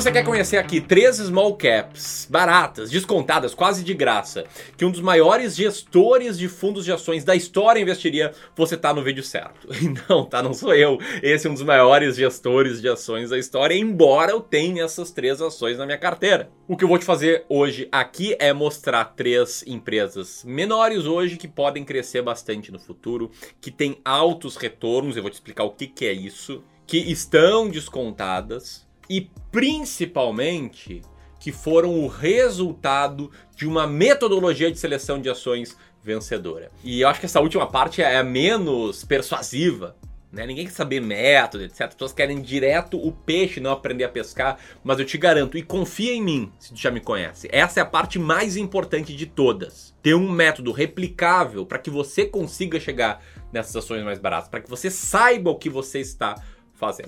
você quer conhecer aqui três small caps baratas, descontadas, quase de graça, que um dos maiores gestores de fundos de ações da história investiria, você tá no vídeo certo. Não, tá? Não sou eu. Esse é um dos maiores gestores de ações da história, embora eu tenha essas três ações na minha carteira. O que eu vou te fazer hoje aqui é mostrar três empresas menores hoje que podem crescer bastante no futuro, que têm altos retornos, eu vou te explicar o que, que é isso, que estão descontadas e principalmente que foram o resultado de uma metodologia de seleção de ações vencedora. E eu acho que essa última parte é a menos persuasiva. Né? Ninguém quer saber método, etc. As pessoas querem direto o peixe, não aprender a pescar. Mas eu te garanto, e confia em mim, se tu já me conhece. Essa é a parte mais importante de todas. Ter um método replicável para que você consiga chegar nessas ações mais baratas, para que você saiba o que você está fazendo.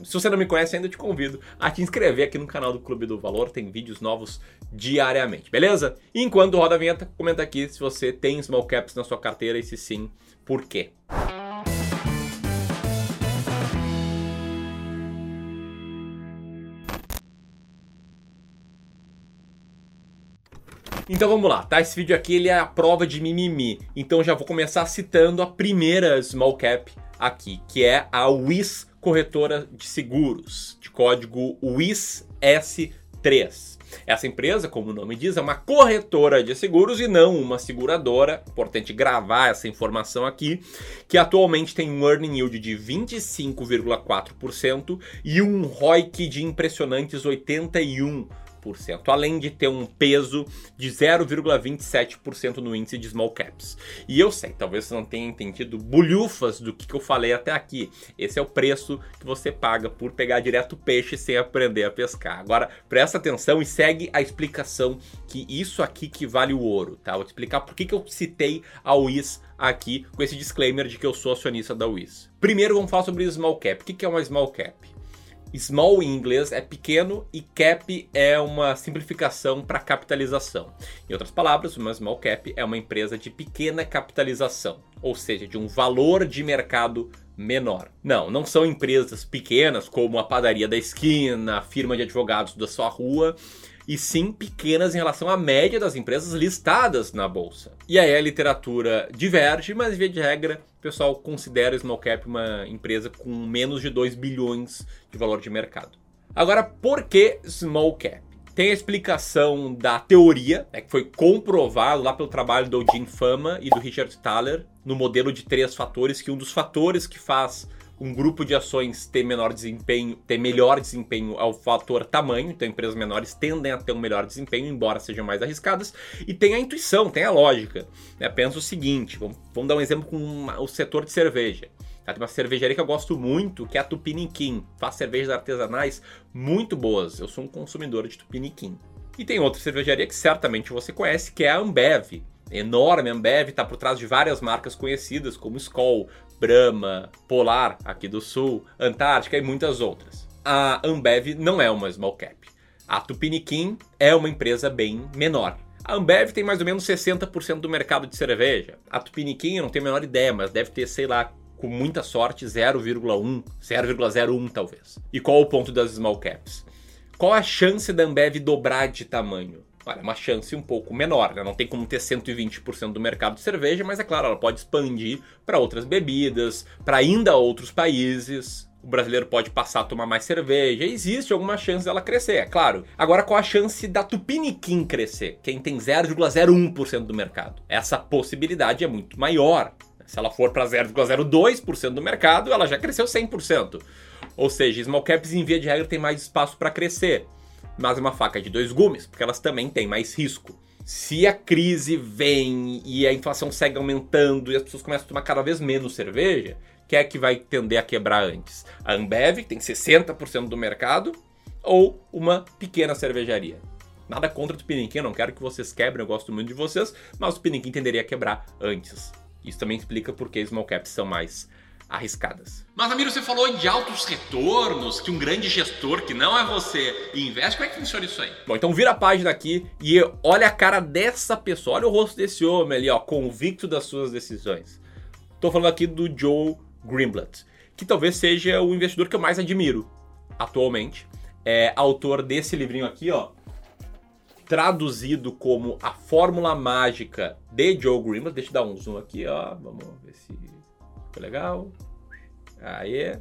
Se você não me conhece ainda, te convido a te inscrever aqui no canal do Clube do Valor, tem vídeos novos diariamente, beleza? Enquanto roda a vinheta, comenta aqui se você tem small caps na sua carteira e se sim, por quê? Então vamos lá, tá? Esse vídeo aqui ele é a prova de mimimi. Então já vou começar citando a primeira small cap aqui, que é a WIS Corretora de Seguros, de código WIS-S3. Essa empresa, como o nome diz, é uma corretora de seguros e não uma seguradora. Importante gravar essa informação aqui, que atualmente tem um earning yield de 25,4% e um ROIC de impressionantes 81 além de ter um peso de 0,27% no índice de small caps. E eu sei, talvez você não tenha entendido bulhufas do que eu falei até aqui. Esse é o preço que você paga por pegar direto peixe sem aprender a pescar. Agora, presta atenção e segue a explicação que isso aqui que vale o ouro, tá? Vou te explicar por que, que eu citei a WIS aqui com esse disclaimer de que eu sou acionista da WIS. Primeiro vamos falar sobre small cap. O que, que é uma small cap? Small em inglês é pequeno e cap é uma simplificação para capitalização. Em outras palavras, uma small cap é uma empresa de pequena capitalização, ou seja, de um valor de mercado menor. Não, não são empresas pequenas como a padaria da esquina, a firma de advogados da sua rua e sim pequenas em relação à média das empresas listadas na bolsa. E aí a literatura diverge, mas via de regra, o pessoal considera small cap uma empresa com menos de 2 bilhões de valor de mercado. Agora, por que small cap? Tem a explicação da teoria, né, que foi comprovado lá pelo trabalho do Jim Fama e do Richard Thaler, no modelo de três fatores, que um dos fatores que faz um grupo de ações ter menor desempenho, ter melhor desempenho ao fator tamanho, então empresas menores tendem a ter um melhor desempenho, embora sejam mais arriscadas, e tem a intuição, tem a lógica. Né? Pensa o seguinte, vamos, vamos dar um exemplo com uma, o setor de cerveja. Tá? Tem uma cervejaria que eu gosto muito, que é a Tupiniquim. Faz cervejas artesanais muito boas. Eu sou um consumidor de Tupiniquim. E tem outra cervejaria que certamente você conhece, que é a Ambev enorme. A Ambev está por trás de várias marcas conhecidas como Skol, Brahma, Polar aqui do Sul, Antártica e muitas outras. A Ambev não é uma small cap. A Tupiniquim é uma empresa bem menor. A Ambev tem mais ou menos 60% do mercado de cerveja. A Tupiniquim eu não tenho a menor ideia, mas deve ter, sei lá, com muita sorte 0,1, 0,01 talvez. E qual o ponto das small caps? Qual a chance da Ambev dobrar de tamanho? Olha, é uma chance um pouco menor, né? Não tem como ter 120% do mercado de cerveja, mas é claro, ela pode expandir para outras bebidas, para ainda outros países. O brasileiro pode passar a tomar mais cerveja. Existe alguma chance dela crescer, é claro. Agora, qual a chance da Tupiniquim crescer? Quem tem 0,01% do mercado. Essa possibilidade é muito maior. Se ela for para 0,02% do mercado, ela já cresceu 100%. Ou seja, small caps em via de regra tem mais espaço para crescer mas é uma faca de dois gumes, porque elas também têm mais risco. Se a crise vem e a inflação segue aumentando e as pessoas começam a tomar cada vez menos cerveja, quem é que vai tender a quebrar antes? A Ambev, que tem 60% do mercado, ou uma pequena cervejaria? Nada contra o Tupiniquim, eu não quero que vocês quebrem, eu gosto muito de vocês, mas o Tupiniquim tenderia a quebrar antes. Isso também explica por que small caps são mais arriscadas. Mas, Amiro, você falou de altos retornos, que um grande gestor que não é você investe. Como é que funciona isso aí? Bom, então vira a página aqui e olha a cara dessa pessoa, olha o rosto desse homem ali, ó, convicto das suas decisões. Tô falando aqui do Joe Greenblatt, que talvez seja o investidor que eu mais admiro atualmente. é autor desse livrinho aqui, ó, traduzido como A Fórmula Mágica de Joe Greenblatt. Deixa eu dar um zoom aqui, ó. Vamos ver se ficou legal. Aí.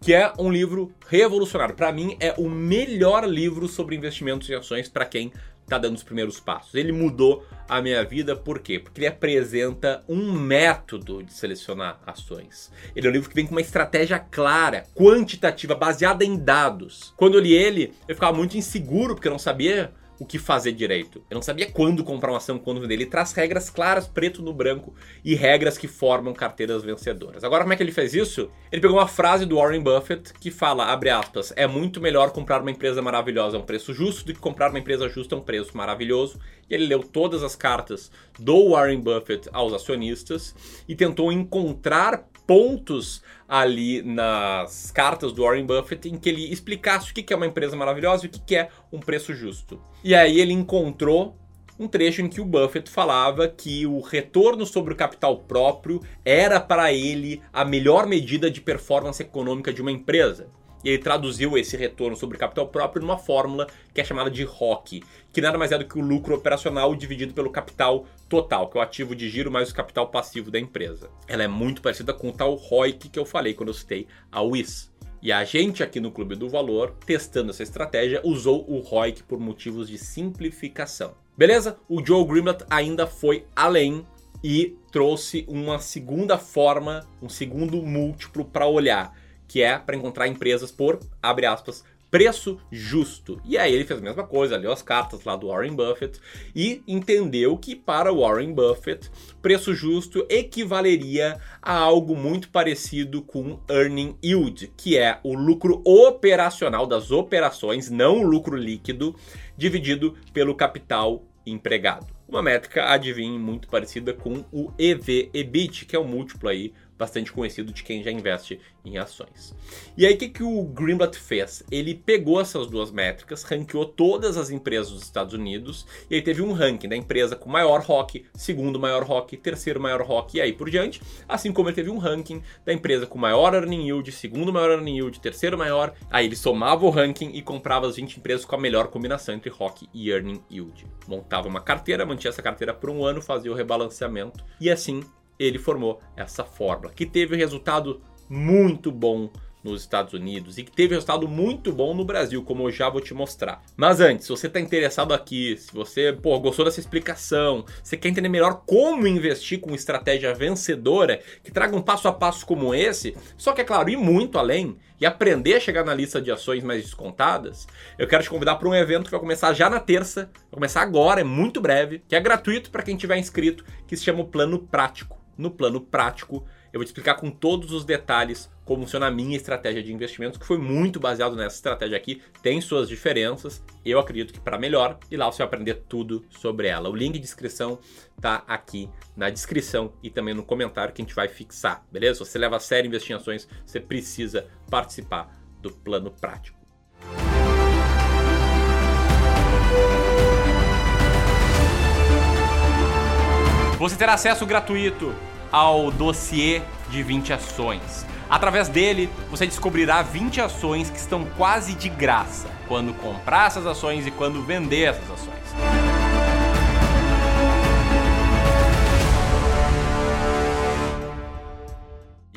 Que é um livro revolucionário. Para mim, é o melhor livro sobre investimentos em ações para quem está dando os primeiros passos. Ele mudou a minha vida, por quê? Porque ele apresenta um método de selecionar ações. Ele é um livro que vem com uma estratégia clara, quantitativa, baseada em dados. Quando eu li ele, eu ficava muito inseguro, porque eu não sabia o que fazer direito. Eu não sabia quando comprar uma ação, quando vender. Ele traz regras claras, preto no branco, e regras que formam carteiras vencedoras. Agora, como é que ele fez isso? Ele pegou uma frase do Warren Buffett que fala, abre aspas, é muito melhor comprar uma empresa maravilhosa a um preço justo do que comprar uma empresa justa a um preço maravilhoso. E ele leu todas as cartas do Warren Buffett aos acionistas e tentou encontrar pontos ali nas cartas do Warren Buffett em que ele explicasse o que é uma empresa maravilhosa e o que é um preço justo. E aí ele encontrou um trecho em que o Buffett falava que o retorno sobre o capital próprio era para ele a melhor medida de performance econômica de uma empresa. E ele traduziu esse retorno sobre capital próprio numa fórmula que é chamada de ROC, que nada mais é do que o lucro operacional dividido pelo capital total, que é o ativo de giro mais o capital passivo da empresa. Ela é muito parecida com o tal ROIC que eu falei quando eu citei a WIS. E a gente aqui no Clube do Valor, testando essa estratégia, usou o ROIC por motivos de simplificação. Beleza? O Joe Grimlett ainda foi além e trouxe uma segunda forma, um segundo múltiplo para olhar que é para encontrar empresas por, abre aspas, preço justo. E aí ele fez a mesma coisa, leu as cartas lá do Warren Buffett e entendeu que para Warren Buffett, preço justo equivaleria a algo muito parecido com earning yield, que é o lucro operacional das operações, não o lucro líquido, dividido pelo capital empregado. Uma métrica, adivinhe, muito parecida com o EV/EBIT, que é o múltiplo aí bastante conhecido de quem já investe em ações. E aí o que, que o Greenblatt fez? Ele pegou essas duas métricas, ranqueou todas as empresas dos Estados Unidos e aí teve um ranking da empresa com maior ROC, segundo maior ROC, terceiro maior ROC e aí por diante, assim como ele teve um ranking da empresa com maior earning yield, segundo maior earning yield, terceiro maior, aí ele somava o ranking e comprava as 20 empresas com a melhor combinação entre ROC e earning yield. Montava uma carteira, mantinha essa carteira por um ano, fazia o rebalanceamento e assim ele formou essa fórmula, que teve resultado muito bom nos Estados Unidos e que teve resultado muito bom no Brasil, como eu já vou te mostrar. Mas antes, se você está interessado aqui, se você pô, gostou dessa explicação, você quer entender melhor como investir com estratégia vencedora, que traga um passo a passo como esse, só que é claro, ir muito além e aprender a chegar na lista de ações mais descontadas, eu quero te convidar para um evento que vai começar já na terça, vai começar agora, é muito breve, que é gratuito para quem tiver inscrito, que se chama o Plano Prático no plano prático. Eu vou te explicar com todos os detalhes como funciona a minha estratégia de investimentos, que foi muito baseado nessa estratégia aqui. Tem suas diferenças, eu acredito que para melhor, e lá você vai aprender tudo sobre ela. O link de inscrição tá aqui na descrição e também no comentário que a gente vai fixar, beleza? Se você leva a sério investir em ações, você precisa participar do plano prático. Você terá acesso gratuito ao dossiê de 20 ações. Através dele, você descobrirá 20 ações que estão quase de graça quando comprar essas ações e quando vender essas ações.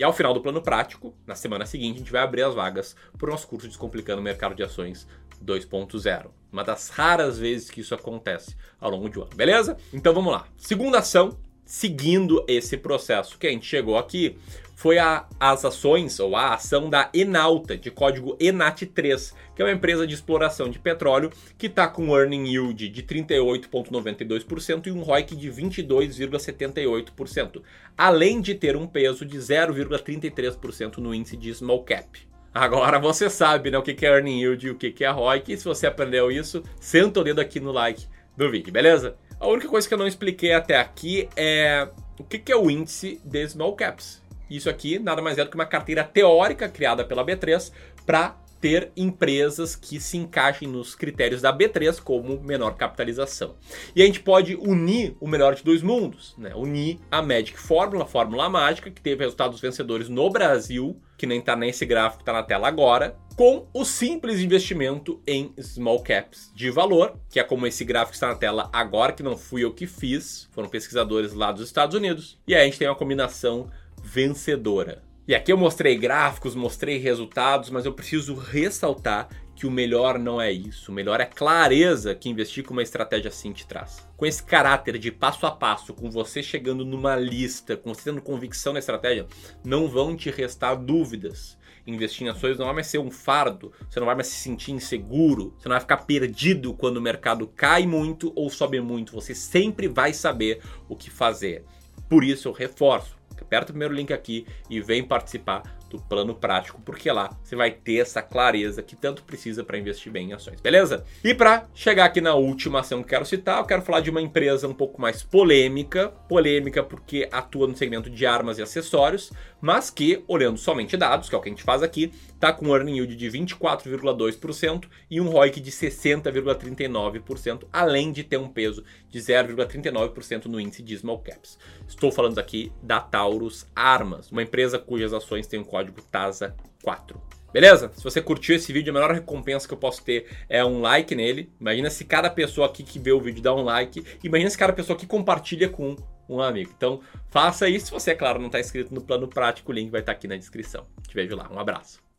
E ao final do plano prático, na semana seguinte, a gente vai abrir as vagas para o nosso curso Descomplicando o Mercado de Ações 2.0. Uma das raras vezes que isso acontece ao longo de um ano, beleza? Então vamos lá. Segunda ação, seguindo esse processo que a gente chegou aqui, foi a, as ações ou a ação da Enalta, de código ENAT3, que é uma empresa de exploração de petróleo que está com earning yield de 38,92% e um ROIC de 22,78%, além de ter um peso de 0,33% no índice de small cap. Agora você sabe né, o que é earning yield e o que é ROIC. E se você aprendeu isso, senta o dedo aqui no like do vídeo, beleza? A única coisa que eu não expliquei até aqui é o que é o índice de small caps. Isso aqui nada mais é do que uma carteira teórica criada pela B3 para ter empresas que se encaixem nos critérios da B3 como menor capitalização. E a gente pode unir o melhor de dois mundos, né? Unir a Magic Fórmula, a fórmula mágica, que teve resultados vencedores no Brasil, que nem está nesse gráfico que está na tela agora, com o simples investimento em small caps de valor, que é como esse gráfico está na tela agora, que não fui eu que fiz, foram pesquisadores lá dos Estados Unidos, e aí a gente tem uma combinação vencedora. E aqui eu mostrei gráficos, mostrei resultados, mas eu preciso ressaltar que o melhor não é isso. O melhor é clareza que investir com uma estratégia assim te traz. Com esse caráter de passo a passo, com você chegando numa lista, com você tendo convicção na estratégia, não vão te restar dúvidas. Investir em ações não vai mais ser um fardo, você não vai mais se sentir inseguro, você não vai ficar perdido quando o mercado cai muito ou sobe muito. Você sempre vai saber o que fazer. Por isso eu reforço aperta o primeiro link aqui e vem participar do plano prático, porque lá você vai ter essa clareza que tanto precisa para investir bem em ações, beleza? E para chegar aqui na última ação que quero citar, eu quero falar de uma empresa um pouco mais polêmica, polêmica porque atua no segmento de armas e acessórios, mas que, olhando somente dados, que é o que a gente faz aqui, tá com um earning yield de 24,2% e um ROIC de 60,39%, além de ter um peso de 0,39% no índice de small caps. Estou falando aqui da Taurus Armas, uma empresa cujas ações têm um código código TASA4. Beleza? Se você curtiu esse vídeo, a melhor recompensa que eu posso ter é um like nele. Imagina se cada pessoa aqui que vê o vídeo dá um like. Imagina se cada pessoa aqui compartilha com um amigo. Então, faça isso. Se você, é claro, não está inscrito no plano prático, o link vai estar aqui na descrição. Te vejo lá. Um abraço.